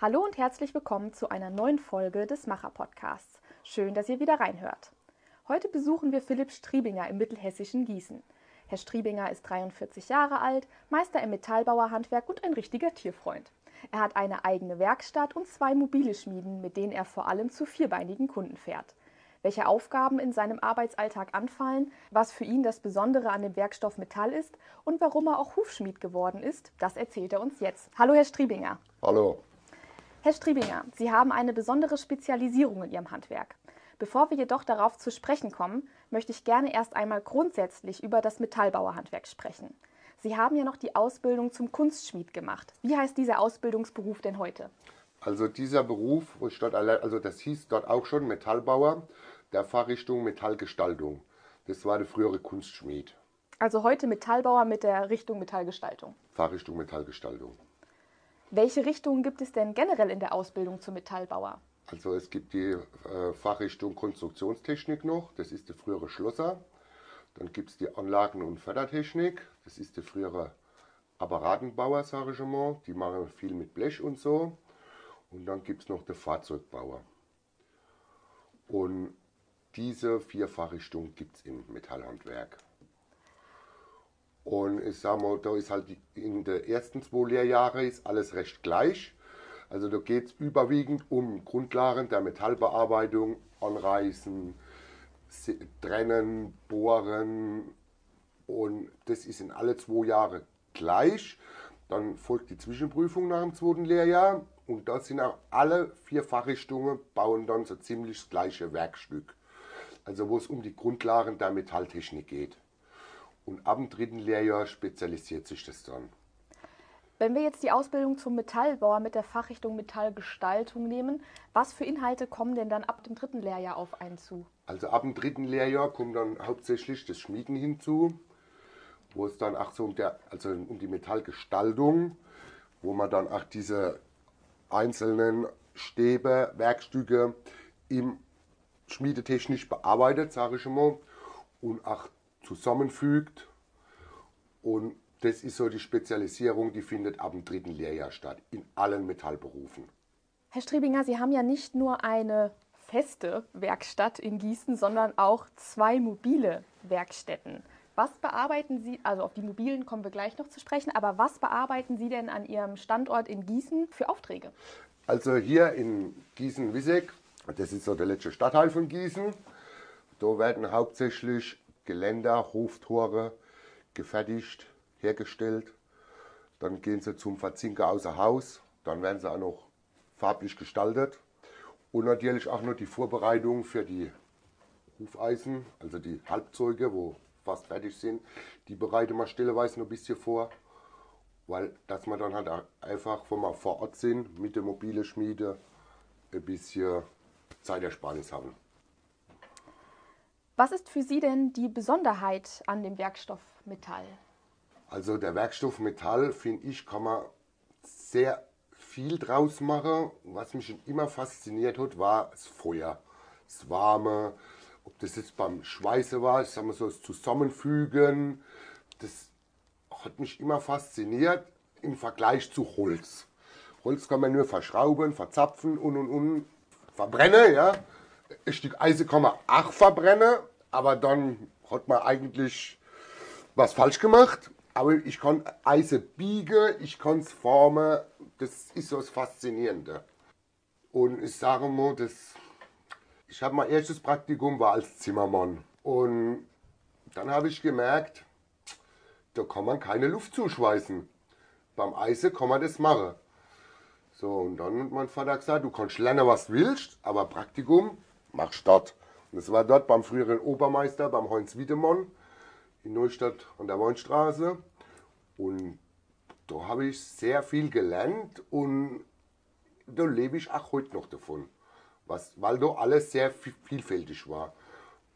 Hallo und herzlich willkommen zu einer neuen Folge des Macher Podcasts. Schön, dass ihr wieder reinhört. Heute besuchen wir Philipp Striebinger im mittelhessischen Gießen. Herr Striebinger ist 43 Jahre alt, Meister im Metallbauerhandwerk und ein richtiger Tierfreund. Er hat eine eigene Werkstatt und zwei mobile Schmieden, mit denen er vor allem zu vierbeinigen Kunden fährt. Welche Aufgaben in seinem Arbeitsalltag anfallen, was für ihn das Besondere an dem Werkstoff Metall ist und warum er auch Hufschmied geworden ist, das erzählt er uns jetzt. Hallo, Herr Striebinger. Hallo. Herr Striebinger, Sie haben eine besondere Spezialisierung in Ihrem Handwerk. Bevor wir jedoch darauf zu sprechen kommen, möchte ich gerne erst einmal grundsätzlich über das Metallbauerhandwerk sprechen. Sie haben ja noch die Ausbildung zum Kunstschmied gemacht. Wie heißt dieser Ausbildungsberuf denn heute? Also dieser Beruf, also das hieß dort auch schon Metallbauer, der Fachrichtung Metallgestaltung. Das war der frühere Kunstschmied. Also heute Metallbauer mit der Richtung Metallgestaltung. Fachrichtung Metallgestaltung. Welche Richtungen gibt es denn generell in der Ausbildung zum Metallbauer? Also es gibt die äh, Fachrichtung Konstruktionstechnik noch, das ist der frühere Schlosser. Dann gibt es die Anlagen- und Fördertechnik, das ist der frühere Apparatenbauer, sage ich mal. Die machen viel mit Blech und so. Und dann gibt es noch den Fahrzeugbauer. Und diese vier Fachrichtungen gibt es im Metallhandwerk. Und ich sage mal, da ist halt in den ersten zwei Lehrjahren ist alles recht gleich. Also da geht es überwiegend um Grundlagen der Metallbearbeitung, Anreißen, Trennen, Bohren und das ist in alle zwei Jahre gleich. Dann folgt die Zwischenprüfung nach dem zweiten Lehrjahr und da sind auch alle vier Fachrichtungen bauen dann so ziemlich das gleiche Werkstück. Also wo es um die Grundlagen der Metalltechnik geht. Und ab dem dritten Lehrjahr spezialisiert sich das dann. Wenn wir jetzt die Ausbildung zum Metallbauer mit der Fachrichtung Metallgestaltung nehmen, was für Inhalte kommen denn dann ab dem dritten Lehrjahr auf einen zu? Also ab dem dritten Lehrjahr kommt dann hauptsächlich das Schmieden hinzu, wo es dann auch so um, der, also um die Metallgestaltung, wo man dann auch diese einzelnen Stäbe, Werkstücke im schmiedetechnisch bearbeitet, sage ich mal, und auch zusammenfügt. Und das ist so die Spezialisierung, die findet ab dem dritten Lehrjahr statt, in allen Metallberufen. Herr Strebinger, Sie haben ja nicht nur eine feste Werkstatt in Gießen, sondern auch zwei mobile Werkstätten. Was bearbeiten Sie, also auf die mobilen kommen wir gleich noch zu sprechen, aber was bearbeiten Sie denn an Ihrem Standort in Gießen für Aufträge? Also hier in Gießen-Wisseck, das ist so der letzte Stadtteil von Gießen, da werden hauptsächlich Geländer, Hoftore gefertigt, hergestellt. Dann gehen sie zum Verzinker außer Haus, dann werden sie auch noch farblich gestaltet. Und natürlich auch noch die Vorbereitung für die Hufeisen, also die Halbzeuge, wo fast fertig sind. Die bereiten wir stilleweise noch ein bisschen vor, weil dass wir dann halt einfach, wenn wir vor Ort sind, mit der mobile Schmiede ein bisschen Zeitersparnis haben. Was ist für Sie denn die Besonderheit an dem Werkstoff Metall? Also der Werkstoff Metall, finde ich, kann man sehr viel draus machen. Was mich schon immer fasziniert hat, war das Feuer, das Warme, ob das jetzt beim Schweißen war, ich sag mal so, das Zusammenfügen, das hat mich immer fasziniert im Vergleich zu Holz. Holz kann man nur verschrauben, verzapfen und und und verbrennen, ja. Ein Stück Eisen kann man auch verbrennen, aber dann hat man eigentlich was falsch gemacht. Aber ich kann Eisen biegen, ich kann es formen, das ist so das Faszinierende. Und ich sage mal, das ich habe mein erstes Praktikum war als Zimmermann. Und dann habe ich gemerkt, da kann man keine Luft zuschweißen. Beim Eisen kann man das machen. So, und dann hat mein Vater gesagt, du kannst lernen, was du willst, aber Praktikum machst dort. Und das war dort beim früheren Obermeister, beim Heinz Wiedemann in Neustadt an der Weinstraße. Und da habe ich sehr viel gelernt und da lebe ich auch heute noch davon was, weil da alles sehr vielfältig war.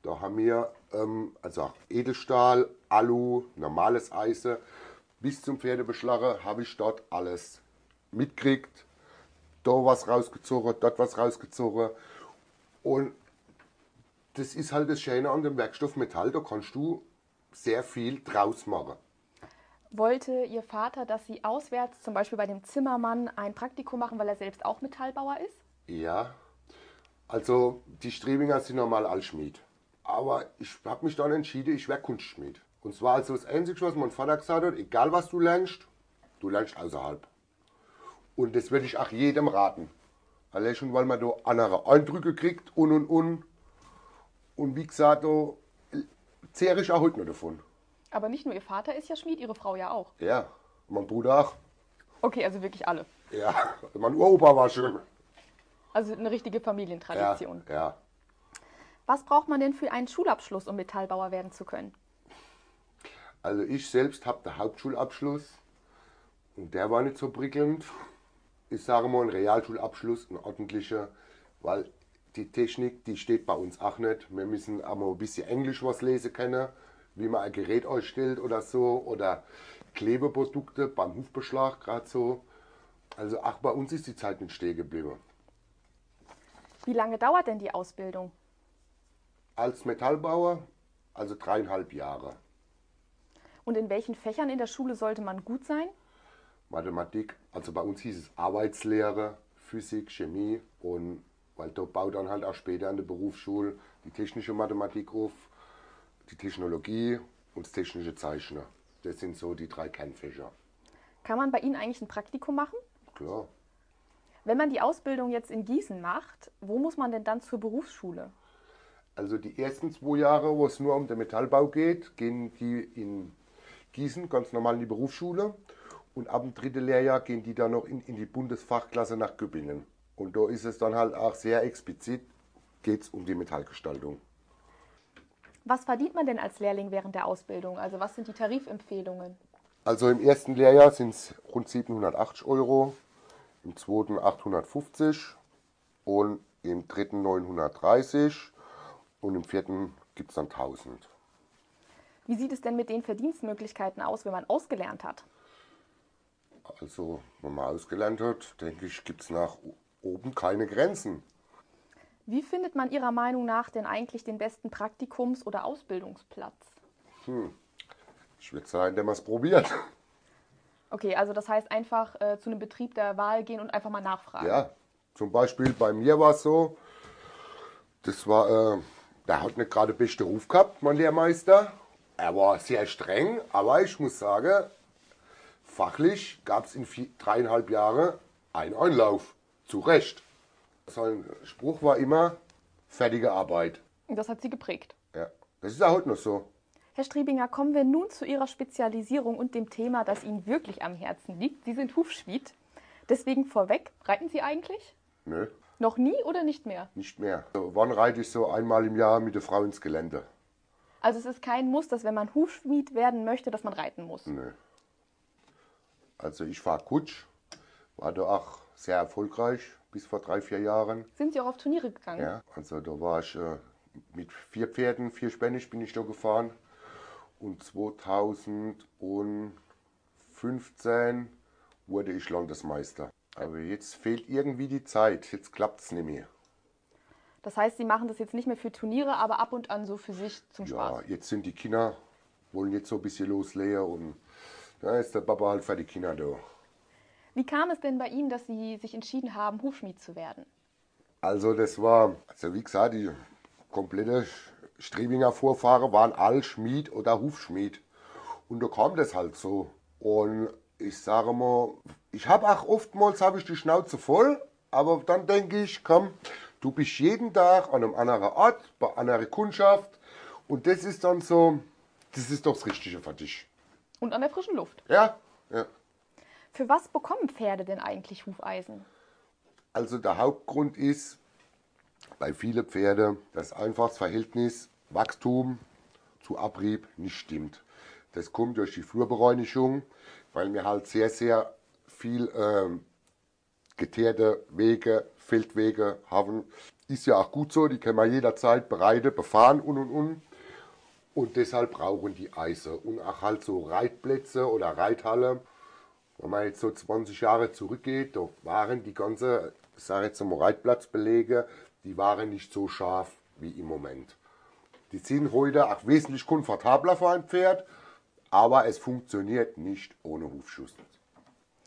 Da haben wir ähm, also Edelstahl, Alu, normales Eisen, bis zum Pferdebeschlager habe ich dort alles mitgekriegt. Da was rausgezogen, dort was rausgezogen. Und das ist halt das Schöne an dem Werkstoff Metall, da kannst du sehr viel draus machen. Wollte Ihr Vater, dass Sie auswärts, zum Beispiel bei dem Zimmermann, ein Praktikum machen, weil er selbst auch Metallbauer ist? Ja, also die Strebinger sind normal als Schmied. Aber ich habe mich dann entschieden, ich wäre Kunstschmied. Und zwar also das Einzige, was mein Vater gesagt hat, egal was du lernst, du lernst außerhalb. Und das würde ich auch jedem raten. Allein schon, weil man da andere Eindrücke kriegt und und und. Und wie gesagt, da zehre ich auch heute noch davon. Aber nicht nur Ihr Vater ist ja Schmied, Ihre Frau ja auch. Ja, mein Bruder auch. Okay, also wirklich alle. Ja, mein Uropa war schön. Also eine richtige Ja, Familientradition. ja. Was braucht man denn für einen Schulabschluss, um Metallbauer werden zu können? Also ich selbst habe den Hauptschulabschluss und der war nicht so prickelnd. Ich sage mal, ein Realschulabschluss, ein ordentlicher, weil die Technik, die steht bei uns auch nicht. Wir müssen aber ein bisschen Englisch was lesen können, wie man ein Gerät ausstellt oder so oder Klebeprodukte beim Hufbeschlag gerade so. Also ach, bei uns ist die Zeit nicht stehen geblieben. Wie lange dauert denn die Ausbildung? Als Metallbauer, also dreieinhalb Jahre. Und in welchen Fächern in der Schule sollte man gut sein? Mathematik, also bei uns hieß es Arbeitslehre, Physik, Chemie und weil da baut dann halt auch später an der Berufsschule die technische Mathematik auf, die Technologie und das technische Zeichnen. Das sind so die drei Kernfächer. Kann man bei Ihnen eigentlich ein Praktikum machen? Klar. Wenn man die Ausbildung jetzt in Gießen macht, wo muss man denn dann zur Berufsschule? Also die ersten zwei Jahre, wo es nur um den Metallbau geht, gehen die in Gießen ganz normal in die Berufsschule. Und ab dem dritten Lehrjahr gehen die dann noch in, in die Bundesfachklasse nach Göppingen. Und da ist es dann halt auch sehr explizit, geht es um die Metallgestaltung. Was verdient man denn als Lehrling während der Ausbildung? Also was sind die Tarifempfehlungen? Also im ersten Lehrjahr sind es rund 780 Euro, im zweiten 850 und im dritten 930 und im vierten gibt es dann 1000. Wie sieht es denn mit den Verdienstmöglichkeiten aus, wenn man ausgelernt hat? Also, wenn man ausgelernt hat, denke ich, gibt es nach oben keine Grenzen. Wie findet man Ihrer Meinung nach denn eigentlich den besten Praktikums- oder Ausbildungsplatz? Ich würde sagen, der man es probiert. Okay, also das heißt einfach äh, zu einem Betrieb der Wahl gehen und einfach mal nachfragen. Ja, zum Beispiel bei mir war es so, das war, äh, der hat nicht gerade beste Ruf gehabt, mein Lehrmeister. Er war sehr streng, aber ich muss sagen, fachlich gab es in vier, dreieinhalb Jahren einen Einlauf. Zu Recht. Sein Spruch war immer, fertige Arbeit. Und Das hat Sie geprägt. Ja, das ist ja heute noch so. Herr Striebinger, kommen wir nun zu Ihrer Spezialisierung und dem Thema, das Ihnen wirklich am Herzen liegt. Sie sind Hufschmied. Deswegen vorweg, reiten Sie eigentlich? Nö, Noch nie oder nicht mehr? nicht mehr. So, wann reite ich so einmal im Jahr mit der Frau ins Gelände? Also es ist kein Muss, dass wenn man Hufschmied werden möchte, dass man reiten muss. Nö. Also ich fahre Kutsch, war da auch sehr erfolgreich bis vor drei, vier Jahren. Sind Sie auch auf Turniere gegangen? Ja, also da war ich äh, mit vier Pferden, vier Spännisch bin ich da gefahren. Und 2015 wurde ich Landesmeister. Aber jetzt fehlt irgendwie die Zeit, jetzt klappt es nicht mehr. Das heißt, Sie machen das jetzt nicht mehr für Turniere, aber ab und an so für sich zum Ja, Spaß. jetzt sind die Kinder, wollen jetzt so ein bisschen loslegen und da ist der Papa halt für die Kinder da. Wie kam es denn bei Ihnen, dass Sie sich entschieden haben, Hufschmied zu werden? Also das war, also wie gesagt, die komplette Strebinger Vorfahrer waren all Schmied oder Hufschmied. Und da kam das halt so. Und ich sage mal, ich habe auch oftmals habe ich die Schnauze voll, aber dann denke ich, komm, du bist jeden Tag an einem anderen Ort, bei einer anderen Kundschaft und das ist dann so, das ist doch das Richtige für dich. Und an der frischen Luft. Ja, ja. Für was bekommen Pferde denn eigentlich Hufeisen? Also der Hauptgrund ist bei vielen Pferden, dass einfach das Verhältnis Wachstum zu Abrieb nicht stimmt. Das kommt durch die Flurbereinigung, weil wir halt sehr, sehr viel ähm, geteerte Wege, Feldwege haben. Ist ja auch gut so, die können wir jederzeit bereiten, befahren und und und. Und deshalb brauchen die Eise und auch halt so Reitplätze oder Reithalle. Wenn man jetzt so 20 Jahre zurückgeht, da waren die ganze, ich sage jetzt mal Reitplatzbelege, die waren nicht so scharf wie im Moment. Die sind heute auch wesentlich komfortabler für ein Pferd, aber es funktioniert nicht ohne Hufschuss.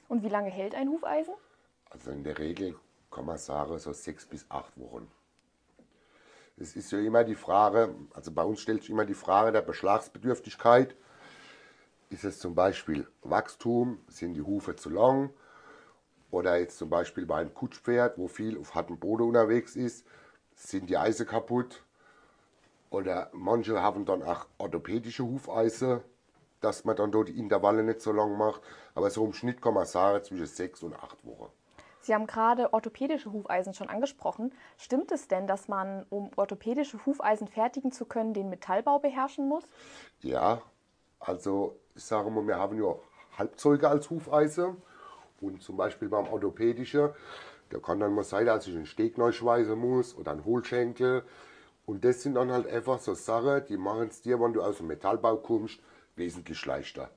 Und wie lange hält ein Hufeisen? Also in der Regel kann man sagen, so sechs bis acht Wochen. Es ist ja immer die Frage, also bei uns stellt sich immer die Frage der Beschlagsbedürftigkeit. Ist es zum Beispiel Wachstum, sind die Hufe zu lang? Oder jetzt zum Beispiel bei einem Kutschpferd, wo viel auf hartem Boden unterwegs ist, sind die Eise kaputt. Oder manche haben dann auch orthopädische Hufeise, dass man dann dort die Intervalle nicht so lang macht. Aber so im Schnitt kann man sagen, zwischen sechs und acht Wochen. Sie haben gerade orthopädische Hufeisen schon angesprochen. Stimmt es denn, dass man, um orthopädische Hufeisen fertigen zu können, den Metallbau beherrschen muss? Ja, also ich sage mal, wir haben ja Halbzeuge als Hufeise. Und zum Beispiel beim orthopädischen, da kann dann mal sein, dass ich einen Steg neu schweißen muss oder einen Hohlschenkel. Und das sind dann halt einfach so Sachen, die machen es dir, wenn du aus dem Metallbau kommst, wesentlich leichter.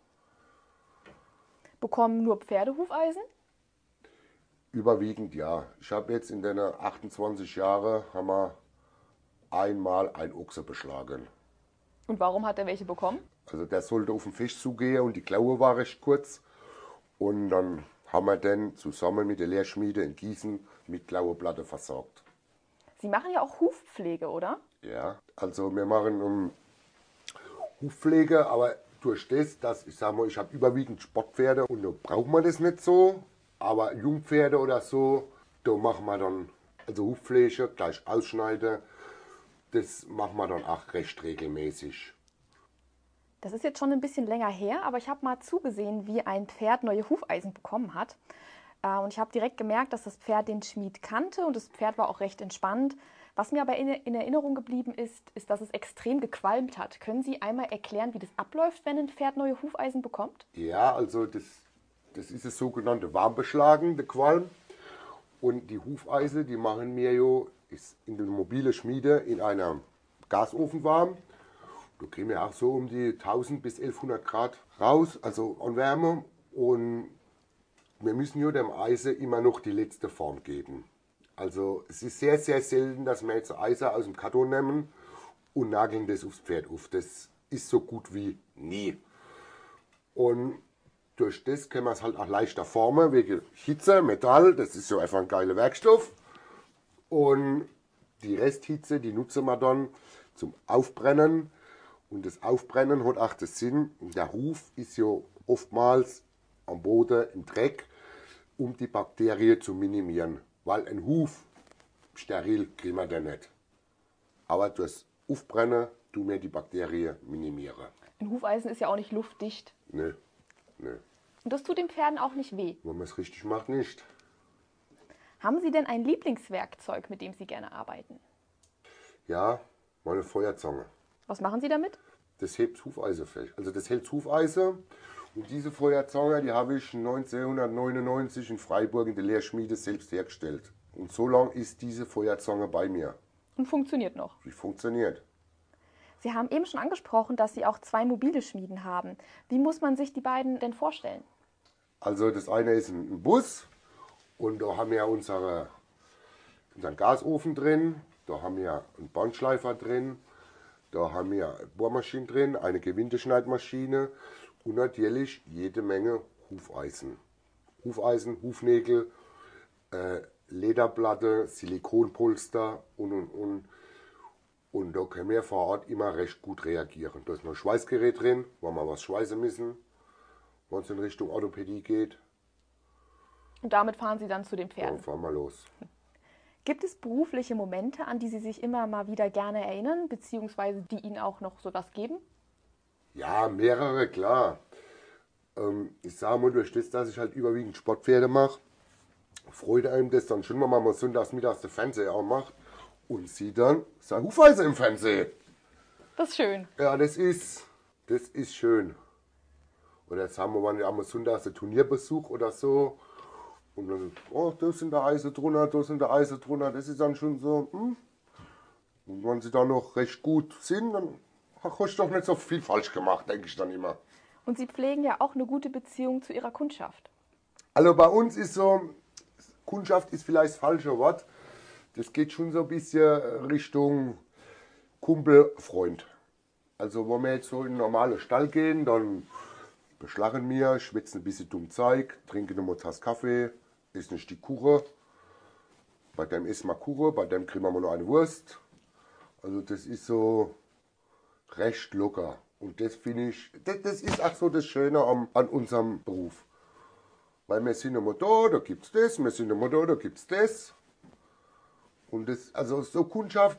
Bekommen nur Pferde Hufeisen? Überwiegend ja. Ich habe jetzt in den 28 Jahren haben wir einmal ein Ochse beschlagen. Und warum hat er welche bekommen? Also der sollte auf den Fisch zugehen und die Klaue war recht kurz. Und dann haben wir den zusammen mit der Lehrschmiede in Gießen mit Klaueplatte versorgt. Sie machen ja auch Hufpflege, oder? Ja, also wir machen um, Hufpflege, aber durch das, dass ich sage mal, ich habe überwiegend Sportpferde und da braucht man das nicht so. Aber Jungpferde oder so, da machen wir dann also Hufpflege, gleich ausschneiden. Das machen wir dann auch recht regelmäßig. Das ist jetzt schon ein bisschen länger her, aber ich habe mal zugesehen, wie ein Pferd neue Hufeisen bekommen hat. Äh, und ich habe direkt gemerkt, dass das Pferd den Schmied kannte und das Pferd war auch recht entspannt. Was mir aber in Erinnerung geblieben ist, ist, dass es extrem gequalmt hat. Können Sie einmal erklären, wie das abläuft, wenn ein Pferd neue Hufeisen bekommt? Ja, also das, das ist das sogenannte warmbeschlagende Qualm. Und die Hufeisen, die machen mir jo in der mobile Schmiede in einer Gasofen warm. Da kriegen wir auch so um die 1000 bis 1100 Grad raus, also an Wärme. Und wir müssen ja dem Eisen immer noch die letzte Form geben. Also es ist sehr, sehr selten, dass wir jetzt Eisen aus dem Karton nehmen und nageln das aufs Pferd auf. Das ist so gut wie nie. Und durch das können wir es halt auch leichter formen, wegen Hitze, Metall, das ist ja einfach ein geiler Werkstoff. Und die Resthitze, die nutzen wir dann zum Aufbrennen und das Aufbrennen hat auch den Sinn, der Huf ist ja oftmals am Boden im Dreck, um die Bakterien zu minimieren. Weil ein Huf steril kriegen wir den nicht. Aber durch Aufbrennen tun wir die Bakterien minimieren. Ein Hufeisen ist ja auch nicht luftdicht. Nö, nö. Und das tut den Pferden auch nicht weh. Wenn man es richtig macht, nicht. Haben Sie denn ein Lieblingswerkzeug, mit dem Sie gerne arbeiten? Ja, meine Feuerzange. Was machen Sie damit? Das hebt Hufeisen fest. Also das hält Hufeisen. Und diese Feuerzange, die habe ich 1999 in Freiburg in der Lehrschmiede selbst hergestellt. Und so lange ist diese Feuerzange bei mir. Und funktioniert noch. Die funktioniert. Sie haben eben schon angesprochen, dass Sie auch zwei mobile Schmieden haben. Wie muss man sich die beiden denn vorstellen? Also das eine ist ein Bus und da haben wir unsere, unseren Gasofen drin, da haben wir einen Bandschleifer drin, da haben wir Bohrmaschinen drin, eine Gewindeschneidmaschine und natürlich jede Menge Hufeisen. Hufeisen, Hufnägel, äh, Lederplatte, Silikonpolster und und und. Und da können wir vor Ort immer recht gut reagieren. Da ist noch ein Schweißgerät drin, wo wir was schweißen müssen, wenn es in Richtung Orthopädie geht. Und damit fahren Sie dann zu den Pferden. Dann fahren wir los. Gibt es berufliche Momente, an die Sie sich immer mal wieder gerne erinnern, beziehungsweise die Ihnen auch noch sowas geben? Ja, mehrere, klar. Ähm, ich sage mal, durch das, dass ich halt überwiegend Sportpferde mache, freut einem das dann schon, wenn man mal sonntags mittags den Fernseher auch macht und sieht dann sein Hufeisen im Fernsehen. Das ist schön. Ja, das ist, das ist schön. Oder jetzt haben wir mal am Sonntags einen Turnierbesuch oder so. Und dann, oh, da sind da Eise drunter, da sind da Eise drunter. Das ist dann schon so, hm. Und wenn sie da noch recht gut sind, dann hast du doch nicht so viel falsch gemacht, denke ich dann immer. Und Sie pflegen ja auch eine gute Beziehung zu Ihrer Kundschaft. Also bei uns ist so, Kundschaft ist vielleicht das falsche Wort. Das geht schon so ein bisschen Richtung Kumpel, Freund. Also, wenn wir jetzt so in einen normalen Stall gehen, dann beschlagen wir, schwitzen ein bisschen dumm Zeug, trinken eine Tasse Kaffee, essen ein Stück Kuchen. Bei dem essen wir Kuchen, bei dem kriegen wir nur eine Wurst. Also, das ist so recht locker. Und das finde ich, das, das, ist auch so das Schöne am, an unserem Beruf. Weil wir sind immer da, da gibt es das, wir sind immer da, da gibt es das. Und das, also so Kundschaft,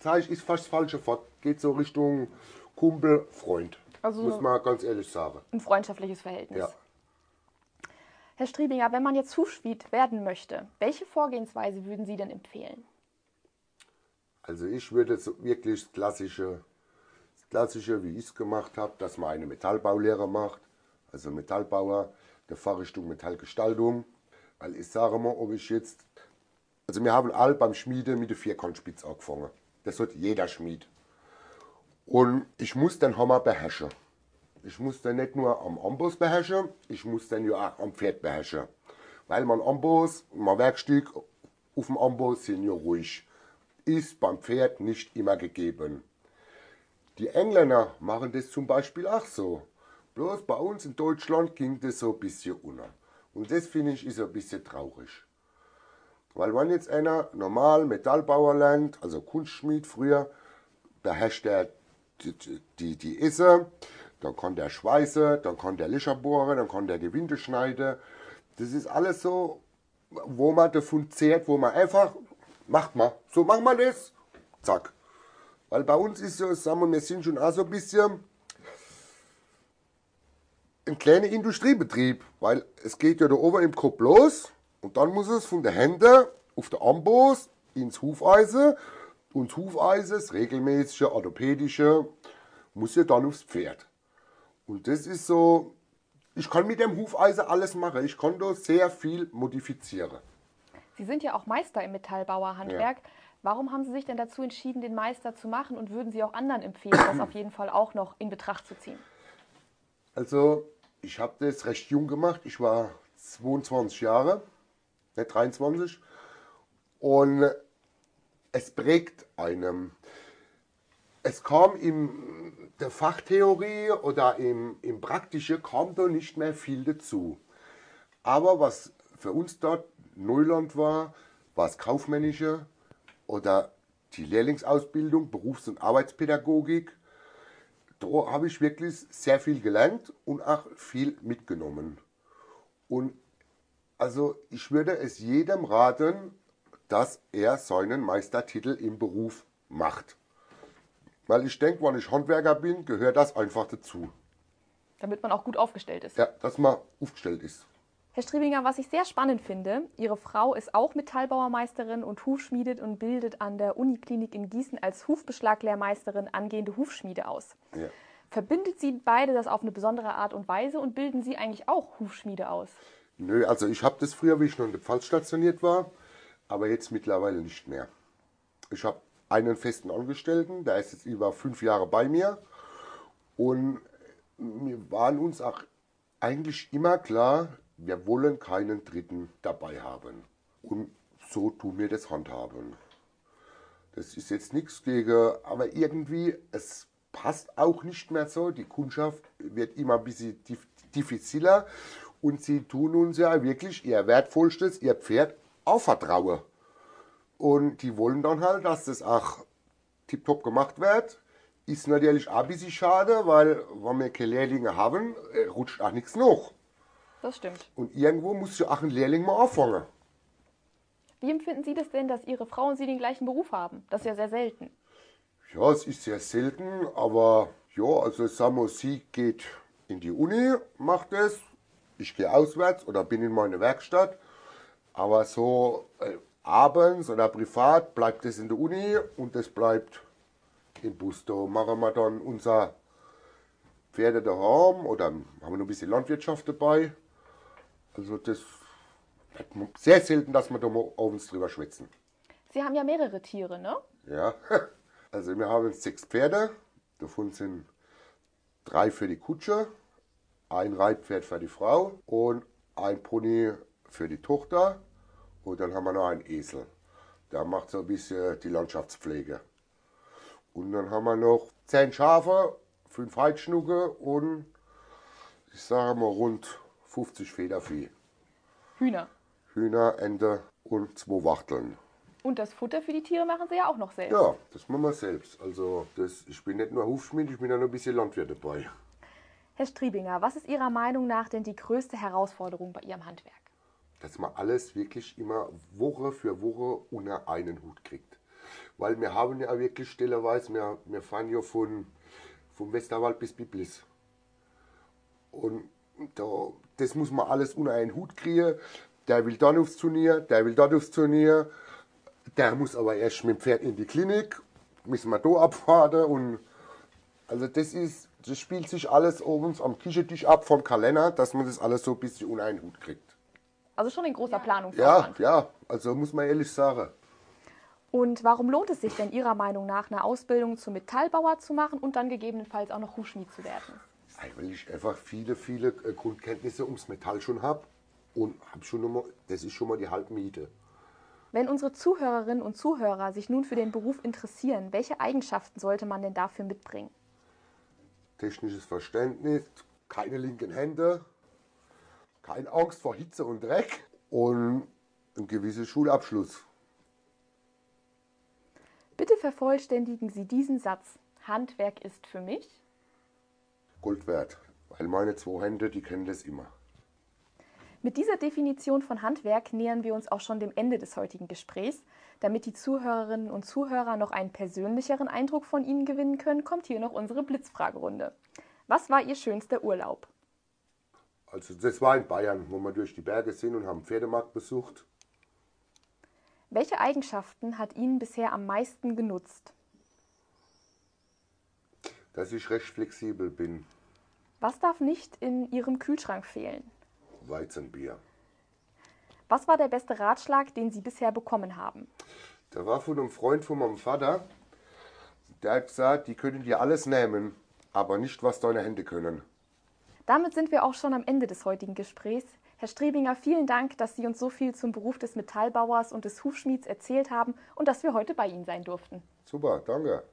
sage ich, ist fast das falsche Wort. Geht so Richtung Kumpel, Freund. Also muss man ganz ehrlich sagen. Ein freundschaftliches Verhältnis. Ja. Herr Striebinger, wenn man jetzt Hufschmied werden möchte, welche Vorgehensweise würden Sie denn empfehlen? Also ich würde so wirklich das klassische, das klassische, wie ich es gemacht habe, dass man eine Metallbaulehre macht, also Metallbauer, der Fachrichtung Metallgestaltung. Weil ich sage mal, ob ich jetzt, also wir haben all beim Schmiede mit der Vierkantspitze angefangen. Das hat jeder Schmied. Und ich muss den Hammer beherrschen. Ich muss den nicht nur am Amboss beherrschen, ich muss den ja auch am Pferd beherrschen. Weil mein Amboss, mein Werkstück auf dem Amboss sind ja ruhig. Ist beim Pferd nicht immer gegeben. Die Engländer machen das zum Beispiel auch so. Bloß bei uns in Deutschland ging das so ein bisschen unter. Und das finde ich ist ein bisschen traurig. Weil wenn jetzt einer normal Metallbauer lernt, also Kunstschmied früher, beherrscht er die, die, die Isse, dann kann der schweißen, dann kann der Löcher bohren, dann kann der Gewinde schneiden. Das ist alles so, wo man davon zehrt, wo man einfach, macht mal, so machen wir das, zack. Weil bei uns ist so, sagen wir, wir sind schon auch so ein bisschen ein kleiner Industriebetrieb, weil es geht ja da oben im Kopf los und dann muss es von der Hände auf der Amboss ins Hufeisen und das Hufeisen, das regelmäßige, orthopädische, muss ja dann aufs Pferd. Und das ist so, ich kann mit dem Hufeisen alles machen. Ich kann da sehr viel modifizieren. Sie sind ja auch Meister im Metallbauerhandwerk. Ja. Warum haben Sie sich denn dazu entschieden, den Meister zu machen und würden Sie auch anderen empfehlen, das auf jeden Fall auch noch in Betracht zu ziehen? Also, ich habe das recht jung gemacht. Ich war 22 Jahre, nicht 23. Und es prägt einem. Es kam in der Fachtheorie oder im, im Praktischen kam da nicht mehr viel dazu. Aber was für uns dort Neuland war, war das Kaufmännische oder die Lehrlingsausbildung, Berufs- und Arbeitspädagogik. Da habe ich wirklich sehr viel gelernt und auch viel mitgenommen. Und also ich würde es jedem raten, dass er seinen Meistertitel im Beruf macht. Weil ich denke, wenn ich Handwerker bin, gehört das einfach dazu. Damit man auch gut aufgestellt ist. Ja, dass man aufgestellt ist. Herr Striebinger, was ich sehr spannend finde, Ihre Frau ist auch Metallbauermeisterin und Hufschmiedet und bildet an der Uniklinik in Gießen als Hufbeschlaglehrmeisterin angehende Hufschmiede aus. Ja. Verbindet Sie beide das auf eine besondere Art und Weise und bilden Sie eigentlich auch Hufschmiede aus? Nö, also ich habe das früher, wie ich noch in der Pfalz stationiert war, aber jetzt mittlerweile nicht mehr. Ich habe einen festen Angestellten, der ist jetzt über fünf Jahre bei mir und wir waren uns auch eigentlich immer klar, wir wollen keinen Dritten dabei haben. Und so tun wir das handhaben. Das ist jetzt nichts gegen, aber irgendwie, es passt auch nicht mehr so. Die Kundschaft wird immer ein bisschen dif- diffiziler und sie tun uns ja wirklich ihr wertvollstes, ihr Pferd aufvertrauen. Und die wollen dann halt, dass das auch tiptop gemacht wird. Ist natürlich auch ein bisschen schade, weil wenn wir keine Lehrlinge haben, äh, rutscht auch nichts noch. Das stimmt. Und irgendwo muss ja auch ein Lehrling mal anfangen. Wie empfinden Sie das denn, dass Ihre Frau und Sie den gleichen Beruf haben? Das ist ja sehr selten. Ja, es ist sehr selten, aber ja, also sagen wir, sie geht in die Uni, macht es, ich gehe auswärts oder bin in meine Werkstatt, aber so äh, abends oder privat bleibt es in der Uni und das bleibt im Bus. Da machen wir dann unser Pferde daheim oder haben wir noch ein bisschen Landwirtschaft dabei. Also das sehr selten, dass wir da mal abends drüber schwätzen. Sie haben ja mehrere Tiere, ne? Ja, also wir haben sechs Pferde. Davon sind drei für die Kutsche, ein Reitpferd für die Frau und ein Pony für die Tochter. Und dann haben wir noch einen Esel. Der macht so ein bisschen die Landschaftspflege. Und dann haben wir noch 10 Schafe, 5 Heidschnucke und ich sage mal rund 50 Federvieh. Hühner. Hühner, Ente und zwei Wachteln. Und das Futter für die Tiere machen Sie ja auch noch selbst. Ja, das machen wir selbst. Also das, ich bin nicht nur Hufschmied, ich bin auch noch ein bisschen Landwirt dabei. Herr Striebinger, was ist Ihrer Meinung nach denn die größte Herausforderung bei Ihrem Handwerk? Dass man alles wirklich immer Woche für Woche unter einen Hut kriegt. Weil wir haben ja wirklich stellerweise, wir, wir fahren ja von, vom Westerwald bis Biblis. Und da, das muss man alles unter einen Hut kriegen. Der will dann aufs Turnier, der will dort aufs Turnier. Der muss aber erst mit dem Pferd in die Klinik, müssen wir da abfahren. Und also das ist, das spielt sich alles oben am Küchentisch ab vom Kalender, dass man das alles so ein bisschen unter einen Hut kriegt. Also schon ein großer Ja, Planungsaufwand. ja, also muss man ehrlich sagen. Und warum lohnt es sich denn Ihrer Meinung nach, eine Ausbildung zum Metallbauer zu machen und dann gegebenenfalls auch noch Hufschmied zu werden? Weil ich einfach viele, viele äh, Grundkenntnisse ums Metall schon habe und habe schon mal, das ist schon mal die Halbmiete. Wenn unsere Zuhörerinnen und Zuhörer sich nun für den Beruf interessieren, welche Eigenschaften sollte man denn dafür mitbringen? Technisches Verständnis, keine linken Hände, keine Angst vor Hitze und Dreck und ein gewisser Schulabschluss. Bitte vervollständigen Sie diesen Satz. Handwerk ist für mich. Gold wert. Weil meine zwei Hände, die kennen das immer. Mit dieser Definition von Handwerk nähern wir uns auch schon dem Ende des heutigen Gesprächs. Damit die Zuhörerinnen und Zuhörer noch einen persönlicheren Eindruck von Ihnen gewinnen können, kommt hier noch unsere Blitzfragerunde. Was war Ihr schönster Urlaub? Also das war in Bayern, wo wir durch die Berge sind und haben Pferdemarkt besucht. Welche Eigenschaften hat Ihnen bisher am meisten genutzt? Dass ich recht flexibel bin. Was darf nicht in Ihrem Kühlschrank fehlen? Weizenbier. Was war der beste Ratschlag, den Sie bisher bekommen haben? Der war von einem Freund von meinem Vater. Der hat gesagt, die können dir alles nehmen, aber nicht, was deine Hände können. Damit sind wir auch schon am Ende des heutigen Gesprächs. Herr Strebinger, vielen Dank, dass Sie uns so viel zum Beruf des Metallbauers und des Hufschmieds erzählt haben und dass wir heute bei Ihnen sein durften. Super, danke.